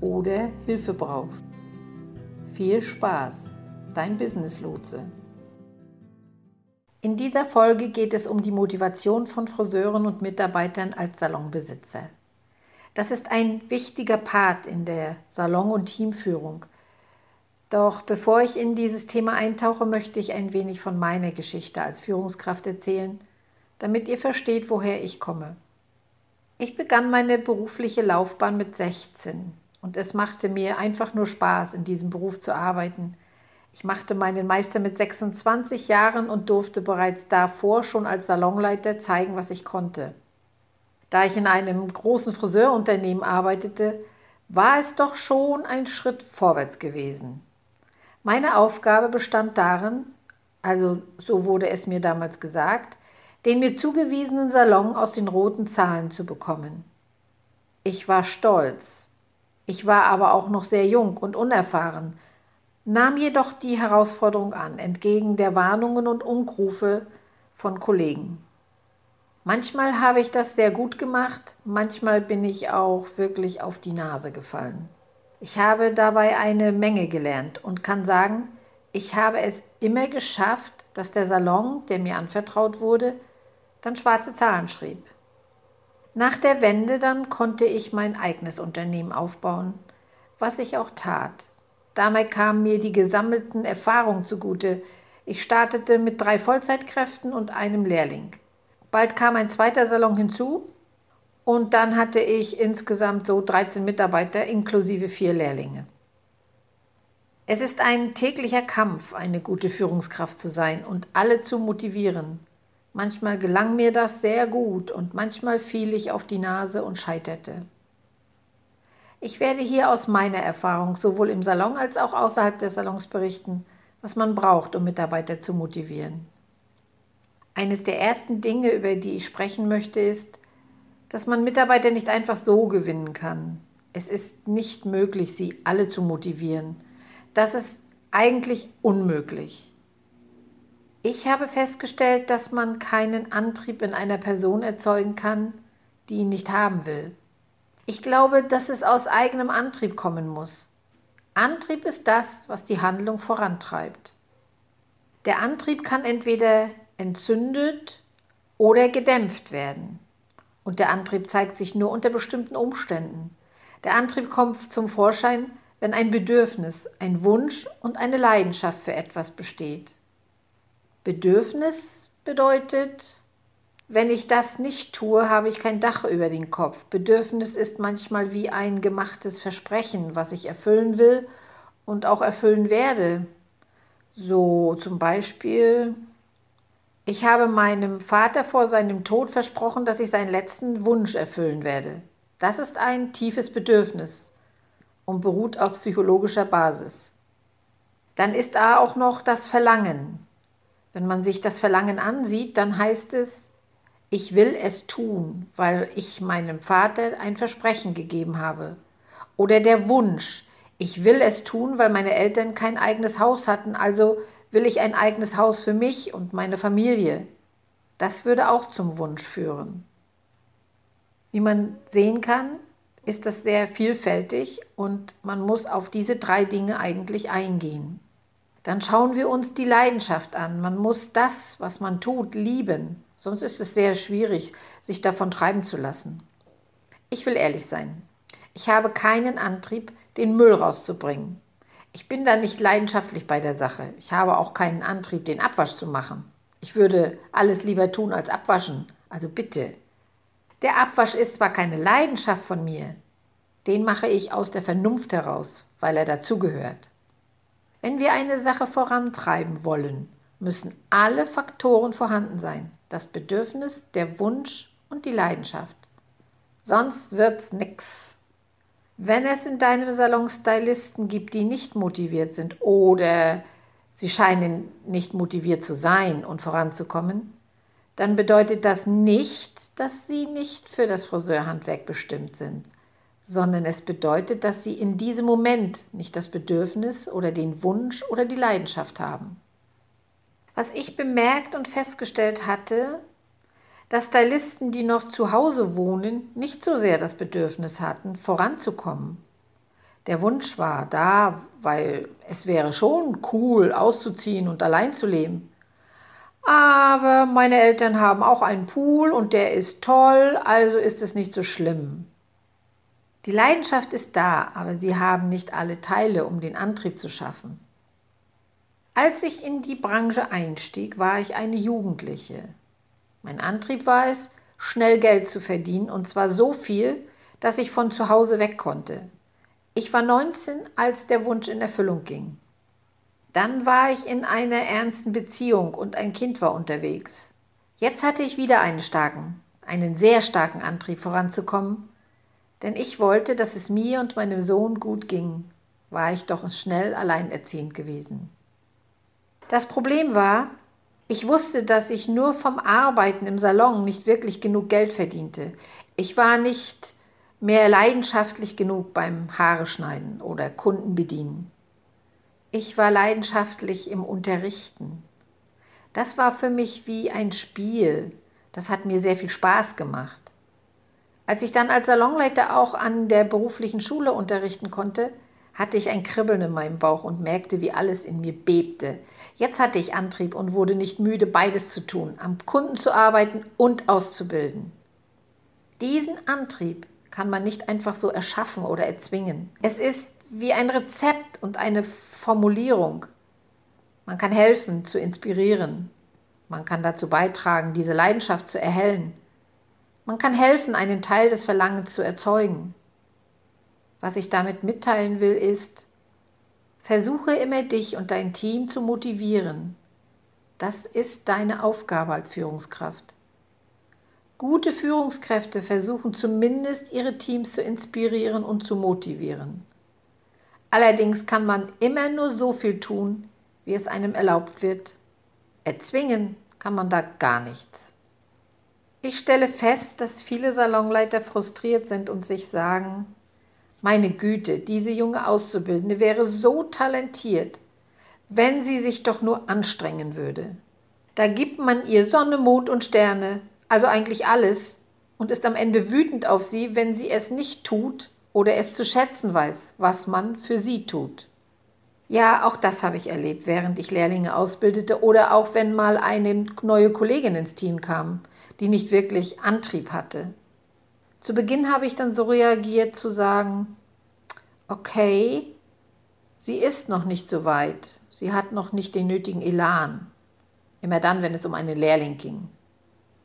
oder Hilfe brauchst. Viel Spaß, dein Business Lotse. In dieser Folge geht es um die Motivation von Friseuren und Mitarbeitern als Salonbesitzer. Das ist ein wichtiger Part in der Salon- und Teamführung. Doch bevor ich in dieses Thema eintauche, möchte ich ein wenig von meiner Geschichte als Führungskraft erzählen, damit ihr versteht, woher ich komme. Ich begann meine berufliche Laufbahn mit 16 und es machte mir einfach nur Spaß, in diesem Beruf zu arbeiten. Ich machte meinen Meister mit 26 Jahren und durfte bereits davor schon als Salonleiter zeigen, was ich konnte. Da ich in einem großen Friseurunternehmen arbeitete, war es doch schon ein Schritt vorwärts gewesen. Meine Aufgabe bestand darin, also so wurde es mir damals gesagt, den mir zugewiesenen Salon aus den roten Zahlen zu bekommen. Ich war stolz, ich war aber auch noch sehr jung und unerfahren, nahm jedoch die Herausforderung an, entgegen der Warnungen und Umrufe von Kollegen. Manchmal habe ich das sehr gut gemacht, manchmal bin ich auch wirklich auf die Nase gefallen. Ich habe dabei eine Menge gelernt und kann sagen, ich habe es immer geschafft, dass der Salon, der mir anvertraut wurde, dann schwarze Zahlen schrieb. Nach der Wende dann konnte ich mein eigenes Unternehmen aufbauen, was ich auch tat. Dabei kamen mir die gesammelten Erfahrungen zugute. Ich startete mit drei Vollzeitkräften und einem Lehrling. Bald kam ein zweiter Salon hinzu und dann hatte ich insgesamt so 13 Mitarbeiter inklusive vier Lehrlinge. Es ist ein täglicher Kampf, eine gute Führungskraft zu sein und alle zu motivieren. Manchmal gelang mir das sehr gut und manchmal fiel ich auf die Nase und scheiterte. Ich werde hier aus meiner Erfahrung sowohl im Salon als auch außerhalb des Salons berichten, was man braucht, um Mitarbeiter zu motivieren. Eines der ersten Dinge, über die ich sprechen möchte, ist, dass man Mitarbeiter nicht einfach so gewinnen kann. Es ist nicht möglich, sie alle zu motivieren. Das ist eigentlich unmöglich. Ich habe festgestellt, dass man keinen Antrieb in einer Person erzeugen kann, die ihn nicht haben will. Ich glaube, dass es aus eigenem Antrieb kommen muss. Antrieb ist das, was die Handlung vorantreibt. Der Antrieb kann entweder entzündet oder gedämpft werden. Und der Antrieb zeigt sich nur unter bestimmten Umständen. Der Antrieb kommt zum Vorschein, wenn ein Bedürfnis, ein Wunsch und eine Leidenschaft für etwas besteht. Bedürfnis bedeutet, wenn ich das nicht tue, habe ich kein Dach über den Kopf. Bedürfnis ist manchmal wie ein gemachtes Versprechen, was ich erfüllen will und auch erfüllen werde. So zum Beispiel, ich habe meinem Vater vor seinem Tod versprochen, dass ich seinen letzten Wunsch erfüllen werde. Das ist ein tiefes Bedürfnis und beruht auf psychologischer Basis. Dann ist da auch noch das Verlangen. Wenn man sich das Verlangen ansieht, dann heißt es, ich will es tun, weil ich meinem Vater ein Versprechen gegeben habe. Oder der Wunsch, ich will es tun, weil meine Eltern kein eigenes Haus hatten, also will ich ein eigenes Haus für mich und meine Familie. Das würde auch zum Wunsch führen. Wie man sehen kann, ist das sehr vielfältig und man muss auf diese drei Dinge eigentlich eingehen. Dann schauen wir uns die Leidenschaft an. Man muss das, was man tut, lieben. Sonst ist es sehr schwierig, sich davon treiben zu lassen. Ich will ehrlich sein. Ich habe keinen Antrieb, den Müll rauszubringen. Ich bin da nicht leidenschaftlich bei der Sache. Ich habe auch keinen Antrieb, den Abwasch zu machen. Ich würde alles lieber tun als abwaschen. Also bitte. Der Abwasch ist zwar keine Leidenschaft von mir, den mache ich aus der Vernunft heraus, weil er dazugehört. Wenn wir eine Sache vorantreiben wollen, müssen alle Faktoren vorhanden sein. Das Bedürfnis, der Wunsch und die Leidenschaft. Sonst wird's nix. Wenn es in deinem Salon Stylisten gibt, die nicht motiviert sind oder sie scheinen nicht motiviert zu sein und voranzukommen, dann bedeutet das nicht, dass sie nicht für das Friseurhandwerk bestimmt sind, sondern es bedeutet, dass sie in diesem Moment nicht das Bedürfnis oder den Wunsch oder die Leidenschaft haben. Was ich bemerkt und festgestellt hatte, dass Stylisten, die noch zu Hause wohnen, nicht so sehr das Bedürfnis hatten, voranzukommen. Der Wunsch war da, weil es wäre schon cool, auszuziehen und allein zu leben. Aber meine Eltern haben auch einen Pool und der ist toll, also ist es nicht so schlimm. Die Leidenschaft ist da, aber sie haben nicht alle Teile, um den Antrieb zu schaffen. Als ich in die Branche einstieg, war ich eine Jugendliche. Mein Antrieb war es, schnell Geld zu verdienen und zwar so viel, dass ich von zu Hause weg konnte. Ich war 19, als der Wunsch in Erfüllung ging. Dann war ich in einer ernsten Beziehung und ein Kind war unterwegs. Jetzt hatte ich wieder einen starken, einen sehr starken Antrieb voranzukommen, denn ich wollte, dass es mir und meinem Sohn gut ging, war ich doch schnell alleinerziehend gewesen. Das Problem war, ich wusste, dass ich nur vom Arbeiten im Salon nicht wirklich genug Geld verdiente. Ich war nicht mehr leidenschaftlich genug beim Haare schneiden oder Kunden bedienen. Ich war leidenschaftlich im Unterrichten. Das war für mich wie ein Spiel. Das hat mir sehr viel Spaß gemacht. Als ich dann als Salonleiter auch an der beruflichen Schule unterrichten konnte, hatte ich ein Kribbeln in meinem Bauch und merkte, wie alles in mir bebte. Jetzt hatte ich Antrieb und wurde nicht müde, beides zu tun, am Kunden zu arbeiten und auszubilden. Diesen Antrieb kann man nicht einfach so erschaffen oder erzwingen. Es ist wie ein Rezept und eine Formulierung. Man kann helfen, zu inspirieren. Man kann dazu beitragen, diese Leidenschaft zu erhellen. Man kann helfen, einen Teil des Verlangens zu erzeugen. Was ich damit mitteilen will, ist, versuche immer dich und dein Team zu motivieren. Das ist deine Aufgabe als Führungskraft. Gute Führungskräfte versuchen zumindest ihre Teams zu inspirieren und zu motivieren. Allerdings kann man immer nur so viel tun, wie es einem erlaubt wird. Erzwingen kann man da gar nichts. Ich stelle fest, dass viele Salonleiter frustriert sind und sich sagen, meine Güte, diese junge Auszubildende wäre so talentiert, wenn sie sich doch nur anstrengen würde. Da gibt man ihr Sonne, Mond und Sterne, also eigentlich alles, und ist am Ende wütend auf sie, wenn sie es nicht tut oder es zu schätzen weiß, was man für sie tut. Ja, auch das habe ich erlebt, während ich Lehrlinge ausbildete oder auch wenn mal eine neue Kollegin ins Team kam, die nicht wirklich Antrieb hatte. Zu Beginn habe ich dann so reagiert zu sagen, okay, sie ist noch nicht so weit, sie hat noch nicht den nötigen Elan. Immer dann, wenn es um einen Lehrling ging.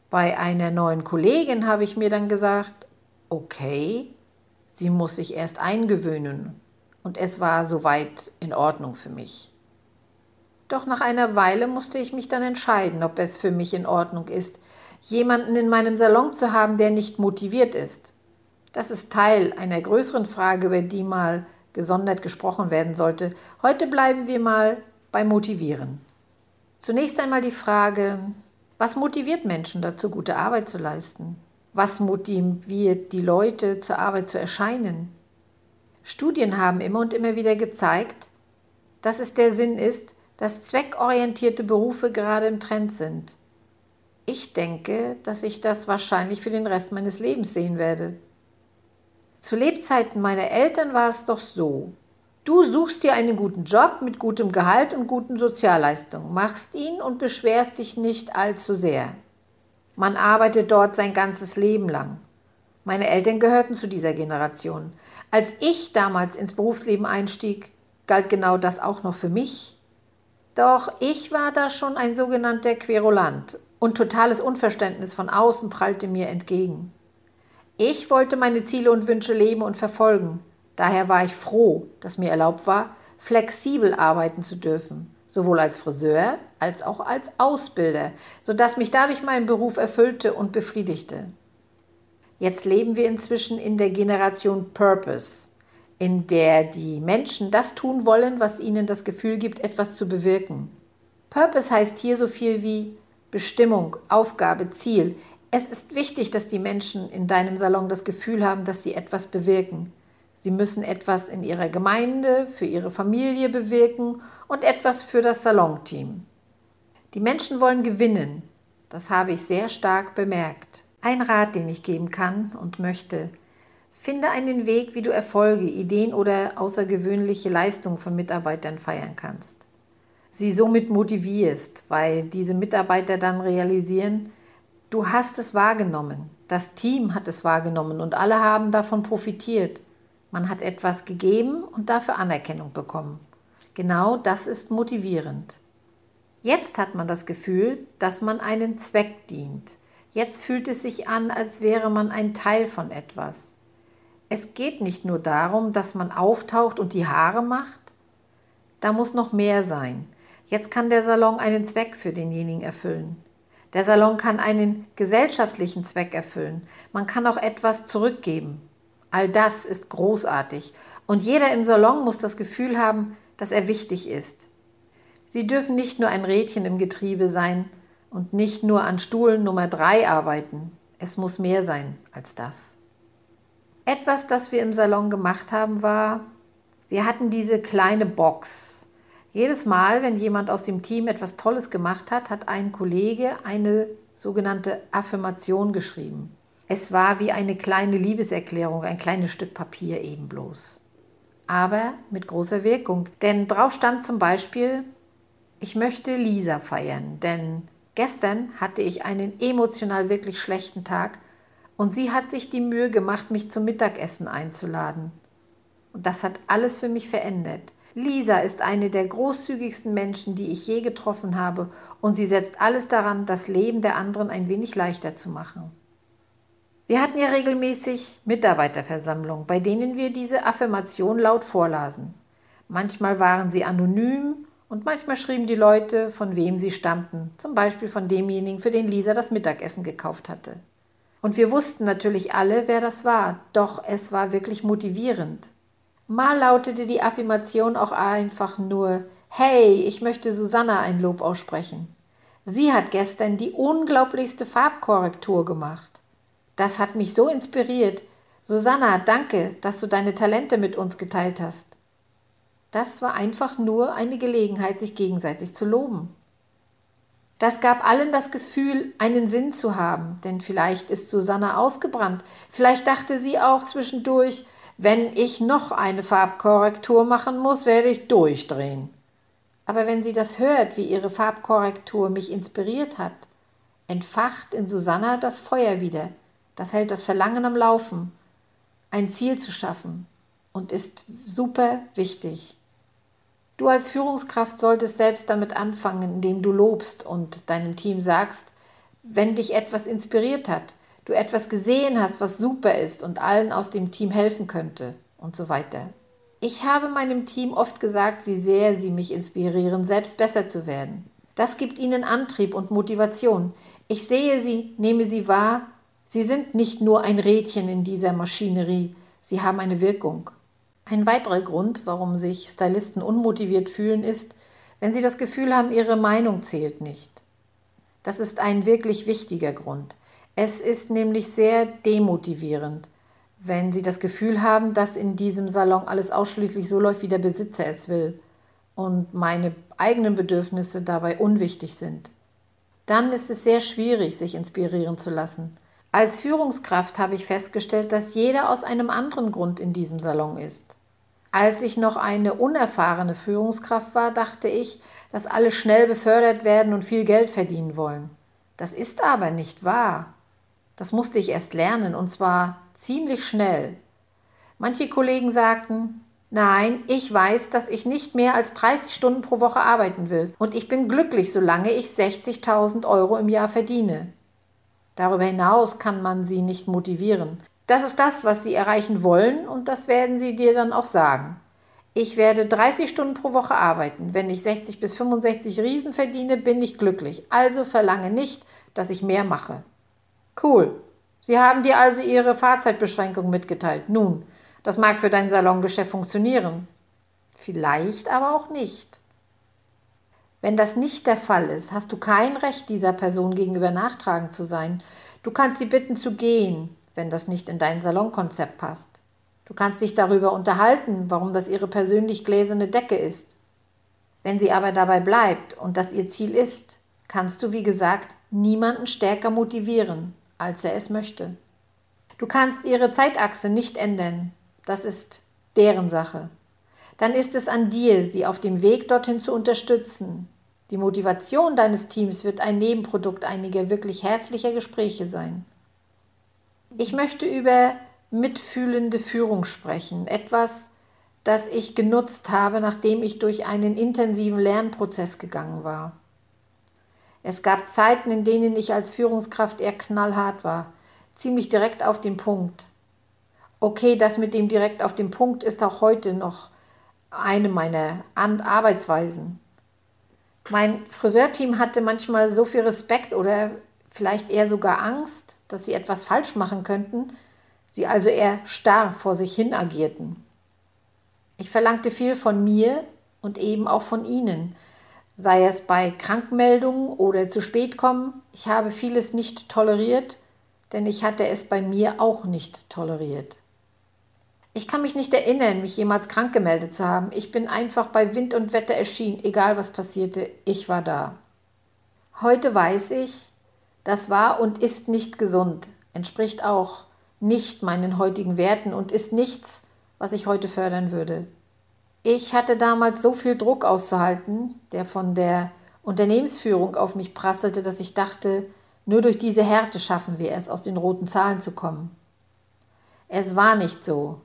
Bei einer neuen Kollegin habe ich mir dann gesagt, okay, sie muss sich erst eingewöhnen und es war soweit in Ordnung für mich. Doch nach einer Weile musste ich mich dann entscheiden, ob es für mich in Ordnung ist, jemanden in meinem Salon zu haben, der nicht motiviert ist. Das ist Teil einer größeren Frage, über die mal gesondert gesprochen werden sollte. Heute bleiben wir mal beim Motivieren. Zunächst einmal die Frage, was motiviert Menschen dazu, gute Arbeit zu leisten? Was motiviert die Leute, zur Arbeit zu erscheinen? Studien haben immer und immer wieder gezeigt, dass es der Sinn ist, dass zweckorientierte Berufe gerade im Trend sind. Ich denke, dass ich das wahrscheinlich für den Rest meines Lebens sehen werde. Zu Lebzeiten meiner Eltern war es doch so. Du suchst dir einen guten Job mit gutem Gehalt und guten Sozialleistungen, machst ihn und beschwerst dich nicht allzu sehr. Man arbeitet dort sein ganzes Leben lang. Meine Eltern gehörten zu dieser Generation. Als ich damals ins Berufsleben einstieg, galt genau das auch noch für mich. Doch ich war da schon ein sogenannter Querulant und totales Unverständnis von außen prallte mir entgegen. Ich wollte meine Ziele und Wünsche leben und verfolgen. Daher war ich froh, dass mir erlaubt war, flexibel arbeiten zu dürfen, sowohl als Friseur als auch als Ausbilder, sodass mich dadurch mein Beruf erfüllte und befriedigte. Jetzt leben wir inzwischen in der Generation Purpose, in der die Menschen das tun wollen, was ihnen das Gefühl gibt, etwas zu bewirken. Purpose heißt hier so viel wie Bestimmung, Aufgabe, Ziel. Es ist wichtig, dass die Menschen in deinem Salon das Gefühl haben, dass sie etwas bewirken. Sie müssen etwas in ihrer Gemeinde, für ihre Familie bewirken und etwas für das Salonteam. Die Menschen wollen gewinnen. Das habe ich sehr stark bemerkt. Ein Rat, den ich geben kann und möchte. Finde einen Weg, wie du Erfolge, Ideen oder außergewöhnliche Leistungen von Mitarbeitern feiern kannst sie somit motivierst, weil diese Mitarbeiter dann realisieren, du hast es wahrgenommen, das Team hat es wahrgenommen und alle haben davon profitiert. Man hat etwas gegeben und dafür Anerkennung bekommen. Genau das ist motivierend. Jetzt hat man das Gefühl, dass man einen Zweck dient. Jetzt fühlt es sich an, als wäre man ein Teil von etwas. Es geht nicht nur darum, dass man auftaucht und die Haare macht. Da muss noch mehr sein. Jetzt kann der Salon einen Zweck für denjenigen erfüllen. Der Salon kann einen gesellschaftlichen Zweck erfüllen. Man kann auch etwas zurückgeben. All das ist großartig. Und jeder im Salon muss das Gefühl haben, dass er wichtig ist. Sie dürfen nicht nur ein Rädchen im Getriebe sein und nicht nur an Stuhl Nummer 3 arbeiten. Es muss mehr sein als das. Etwas, das wir im Salon gemacht haben, war, wir hatten diese kleine Box, jedes Mal, wenn jemand aus dem Team etwas Tolles gemacht hat, hat ein Kollege eine sogenannte Affirmation geschrieben. Es war wie eine kleine Liebeserklärung, ein kleines Stück Papier eben bloß. Aber mit großer Wirkung. Denn drauf stand zum Beispiel, ich möchte Lisa feiern, denn gestern hatte ich einen emotional wirklich schlechten Tag und sie hat sich die Mühe gemacht, mich zum Mittagessen einzuladen. Und das hat alles für mich verändert. Lisa ist eine der großzügigsten Menschen, die ich je getroffen habe, und sie setzt alles daran, das Leben der anderen ein wenig leichter zu machen. Wir hatten ja regelmäßig Mitarbeiterversammlungen, bei denen wir diese Affirmation laut vorlasen. Manchmal waren sie anonym und manchmal schrieben die Leute, von wem sie stammten, zum Beispiel von demjenigen, für den Lisa das Mittagessen gekauft hatte. Und wir wussten natürlich alle, wer das war, doch es war wirklich motivierend. Mal lautete die Affirmation auch einfach nur, hey, ich möchte Susanna ein Lob aussprechen. Sie hat gestern die unglaublichste Farbkorrektur gemacht. Das hat mich so inspiriert. Susanna, danke, dass du deine Talente mit uns geteilt hast. Das war einfach nur eine Gelegenheit, sich gegenseitig zu loben. Das gab allen das Gefühl, einen Sinn zu haben, denn vielleicht ist Susanna ausgebrannt, vielleicht dachte sie auch zwischendurch, wenn ich noch eine Farbkorrektur machen muss, werde ich durchdrehen. Aber wenn sie das hört, wie ihre Farbkorrektur mich inspiriert hat, entfacht in Susanna das Feuer wieder. Das hält das Verlangen am Laufen, ein Ziel zu schaffen und ist super wichtig. Du als Führungskraft solltest selbst damit anfangen, indem du lobst und deinem Team sagst, wenn dich etwas inspiriert hat, du etwas gesehen hast, was super ist und allen aus dem Team helfen könnte und so weiter. Ich habe meinem Team oft gesagt, wie sehr sie mich inspirieren, selbst besser zu werden. Das gibt ihnen Antrieb und Motivation. Ich sehe sie, nehme sie wahr. Sie sind nicht nur ein Rädchen in dieser Maschinerie, sie haben eine Wirkung. Ein weiterer Grund, warum sich Stylisten unmotiviert fühlen, ist, wenn sie das Gefühl haben, ihre Meinung zählt nicht. Das ist ein wirklich wichtiger Grund. Es ist nämlich sehr demotivierend, wenn Sie das Gefühl haben, dass in diesem Salon alles ausschließlich so läuft, wie der Besitzer es will und meine eigenen Bedürfnisse dabei unwichtig sind. Dann ist es sehr schwierig, sich inspirieren zu lassen. Als Führungskraft habe ich festgestellt, dass jeder aus einem anderen Grund in diesem Salon ist. Als ich noch eine unerfahrene Führungskraft war, dachte ich, dass alle schnell befördert werden und viel Geld verdienen wollen. Das ist aber nicht wahr. Das musste ich erst lernen und zwar ziemlich schnell. Manche Kollegen sagten, Nein, ich weiß, dass ich nicht mehr als 30 Stunden pro Woche arbeiten will und ich bin glücklich, solange ich 60.000 Euro im Jahr verdiene. Darüber hinaus kann man sie nicht motivieren. Das ist das, was sie erreichen wollen und das werden sie dir dann auch sagen. Ich werde 30 Stunden pro Woche arbeiten. Wenn ich 60 bis 65 Riesen verdiene, bin ich glücklich. Also verlange nicht, dass ich mehr mache. Cool. Sie haben dir also Ihre Fahrzeitbeschränkung mitgeteilt. Nun, das mag für dein Salongeschäft funktionieren. Vielleicht aber auch nicht. Wenn das nicht der Fall ist, hast du kein Recht, dieser Person gegenüber nachtragend zu sein. Du kannst sie bitten zu gehen, wenn das nicht in dein Salonkonzept passt. Du kannst dich darüber unterhalten, warum das ihre persönlich gläserne Decke ist. Wenn sie aber dabei bleibt und das ihr Ziel ist, kannst du, wie gesagt, niemanden stärker motivieren, als er es möchte. Du kannst ihre Zeitachse nicht ändern. Das ist deren Sache. Dann ist es an dir, sie auf dem Weg dorthin zu unterstützen. Die Motivation deines Teams wird ein Nebenprodukt einiger wirklich herzlicher Gespräche sein. Ich möchte über mitfühlende Führung sprechen. Etwas, das ich genutzt habe, nachdem ich durch einen intensiven Lernprozess gegangen war. Es gab Zeiten, in denen ich als Führungskraft eher knallhart war, ziemlich direkt auf den Punkt. Okay, das mit dem direkt auf den Punkt ist auch heute noch eine meiner Arbeitsweisen. Mein Friseurteam hatte manchmal so viel Respekt oder vielleicht eher sogar Angst, dass sie etwas falsch machen könnten, sie also eher starr vor sich hin agierten. Ich verlangte viel von mir und eben auch von ihnen, sei es bei Krankmeldungen oder zu spät kommen. Ich habe vieles nicht toleriert, denn ich hatte es bei mir auch nicht toleriert. Ich kann mich nicht erinnern, mich jemals krank gemeldet zu haben. Ich bin einfach bei Wind und Wetter erschienen, egal was passierte, ich war da. Heute weiß ich, das war und ist nicht gesund, entspricht auch nicht meinen heutigen Werten und ist nichts, was ich heute fördern würde. Ich hatte damals so viel Druck auszuhalten, der von der Unternehmensführung auf mich prasselte, dass ich dachte, nur durch diese Härte schaffen wir es, aus den roten Zahlen zu kommen. Es war nicht so.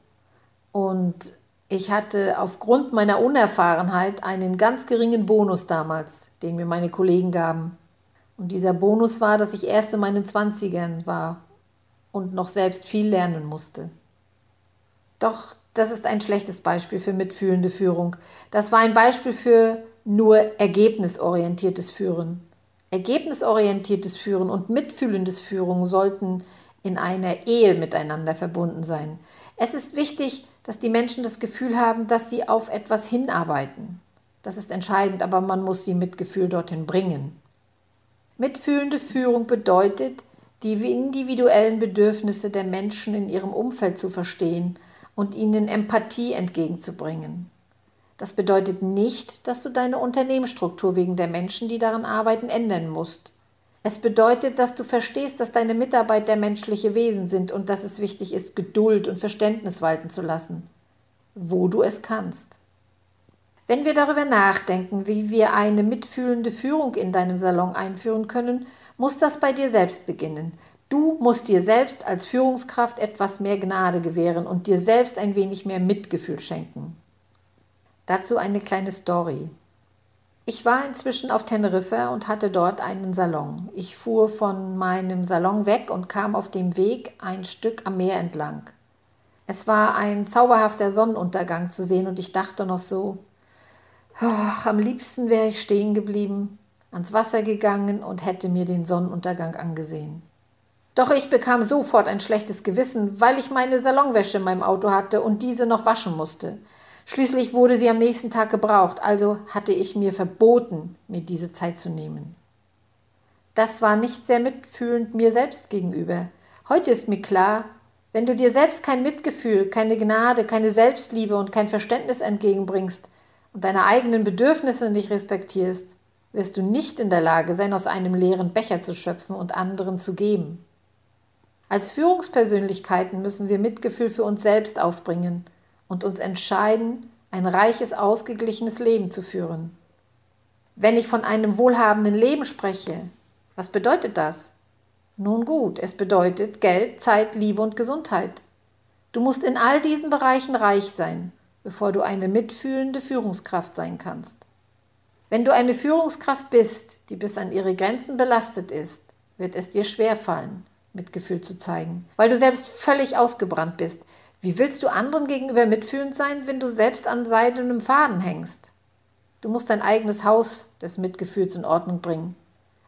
Und ich hatte aufgrund meiner Unerfahrenheit einen ganz geringen Bonus damals, den mir meine Kollegen gaben. Und dieser Bonus war, dass ich erst in meinen Zwanzigern war und noch selbst viel lernen musste. Doch das ist ein schlechtes Beispiel für mitfühlende Führung. Das war ein Beispiel für nur ergebnisorientiertes Führen. Ergebnisorientiertes Führen und mitfühlendes Führen sollten in einer Ehe miteinander verbunden sein. Es ist wichtig, dass die Menschen das Gefühl haben, dass sie auf etwas hinarbeiten. Das ist entscheidend, aber man muss sie mit Gefühl dorthin bringen. Mitfühlende Führung bedeutet, die individuellen Bedürfnisse der Menschen in ihrem Umfeld zu verstehen und ihnen Empathie entgegenzubringen. Das bedeutet nicht, dass du deine Unternehmensstruktur wegen der Menschen, die daran arbeiten, ändern musst. Es bedeutet, dass du verstehst, dass deine Mitarbeiter menschliche Wesen sind und dass es wichtig ist, Geduld und Verständnis walten zu lassen, wo du es kannst. Wenn wir darüber nachdenken, wie wir eine mitfühlende Führung in deinem Salon einführen können, muss das bei dir selbst beginnen. Du musst dir selbst als Führungskraft etwas mehr Gnade gewähren und dir selbst ein wenig mehr Mitgefühl schenken. Dazu eine kleine Story. Ich war inzwischen auf Teneriffa und hatte dort einen Salon. Ich fuhr von meinem Salon weg und kam auf dem Weg ein Stück am Meer entlang. Es war ein zauberhafter Sonnenuntergang zu sehen und ich dachte noch so, oh, am liebsten wäre ich stehen geblieben, ans Wasser gegangen und hätte mir den Sonnenuntergang angesehen. Doch ich bekam sofort ein schlechtes Gewissen, weil ich meine Salonwäsche in meinem Auto hatte und diese noch waschen musste. Schließlich wurde sie am nächsten Tag gebraucht, also hatte ich mir verboten, mir diese Zeit zu nehmen. Das war nicht sehr mitfühlend mir selbst gegenüber. Heute ist mir klar, wenn du dir selbst kein Mitgefühl, keine Gnade, keine Selbstliebe und kein Verständnis entgegenbringst und deine eigenen Bedürfnisse nicht respektierst, wirst du nicht in der Lage sein, aus einem leeren Becher zu schöpfen und anderen zu geben. Als Führungspersönlichkeiten müssen wir Mitgefühl für uns selbst aufbringen und uns entscheiden, ein reiches, ausgeglichenes Leben zu führen. Wenn ich von einem wohlhabenden Leben spreche, was bedeutet das? Nun gut, es bedeutet Geld, Zeit, Liebe und Gesundheit. Du musst in all diesen Bereichen reich sein. bevor du eine mitfühlende Führungskraft sein kannst. Wenn du eine Führungskraft bist, die bis an ihre Grenzen belastet ist, wird es dir schwerfallen, Mitgefühl zu zeigen, weil du selbst völlig ausgebrannt bist. Wie willst du anderen gegenüber mitfühlend sein, wenn du selbst an seidenem Faden hängst? Du musst dein eigenes Haus des Mitgefühls in Ordnung bringen,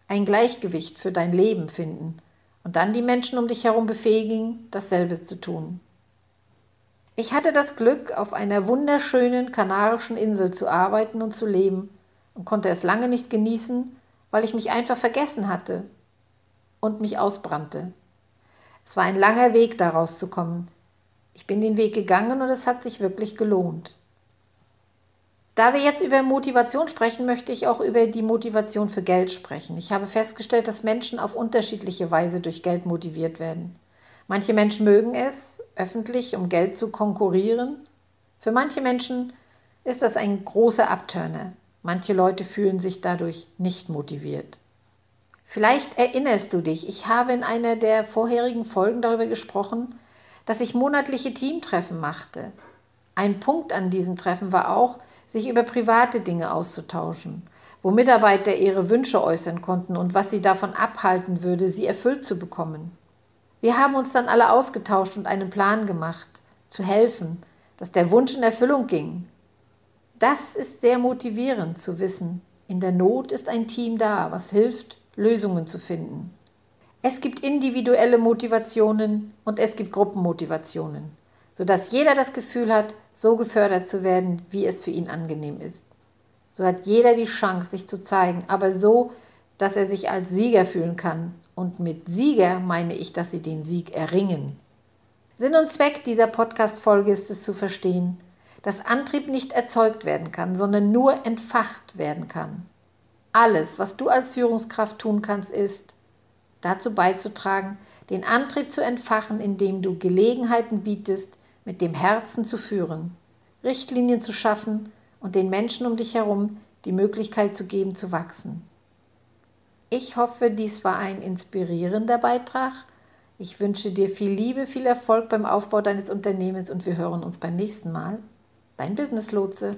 ein Gleichgewicht für dein Leben finden und dann die Menschen um dich herum befähigen, dasselbe zu tun. Ich hatte das Glück, auf einer wunderschönen kanarischen Insel zu arbeiten und zu leben und konnte es lange nicht genießen, weil ich mich einfach vergessen hatte und mich ausbrannte. Es war ein langer Weg, daraus zu kommen. Ich bin den Weg gegangen und es hat sich wirklich gelohnt. Da wir jetzt über Motivation sprechen, möchte ich auch über die Motivation für Geld sprechen. Ich habe festgestellt, dass Menschen auf unterschiedliche Weise durch Geld motiviert werden. Manche Menschen mögen es, öffentlich um Geld zu konkurrieren. Für manche Menschen ist das ein großer Abturner. Manche Leute fühlen sich dadurch nicht motiviert. Vielleicht erinnerst du dich, ich habe in einer der vorherigen Folgen darüber gesprochen, dass ich monatliche Teamtreffen machte. Ein Punkt an diesem Treffen war auch, sich über private Dinge auszutauschen, wo Mitarbeiter ihre Wünsche äußern konnten und was sie davon abhalten würde, sie erfüllt zu bekommen. Wir haben uns dann alle ausgetauscht und einen Plan gemacht, zu helfen, dass der Wunsch in Erfüllung ging. Das ist sehr motivierend zu wissen. In der Not ist ein Team da, was hilft, Lösungen zu finden. Es gibt individuelle Motivationen und es gibt Gruppenmotivationen, sodass jeder das Gefühl hat, so gefördert zu werden, wie es für ihn angenehm ist. So hat jeder die Chance, sich zu zeigen, aber so, dass er sich als Sieger fühlen kann. Und mit Sieger meine ich, dass sie den Sieg erringen. Sinn und Zweck dieser Podcast-Folge ist es zu verstehen, dass Antrieb nicht erzeugt werden kann, sondern nur entfacht werden kann. Alles, was du als Führungskraft tun kannst, ist, dazu beizutragen, den Antrieb zu entfachen, indem du Gelegenheiten bietest, mit dem Herzen zu führen, Richtlinien zu schaffen und den Menschen um dich herum die Möglichkeit zu geben, zu wachsen. Ich hoffe, dies war ein inspirierender Beitrag. Ich wünsche dir viel Liebe, viel Erfolg beim Aufbau deines Unternehmens und wir hören uns beim nächsten Mal. Dein Business Lotse.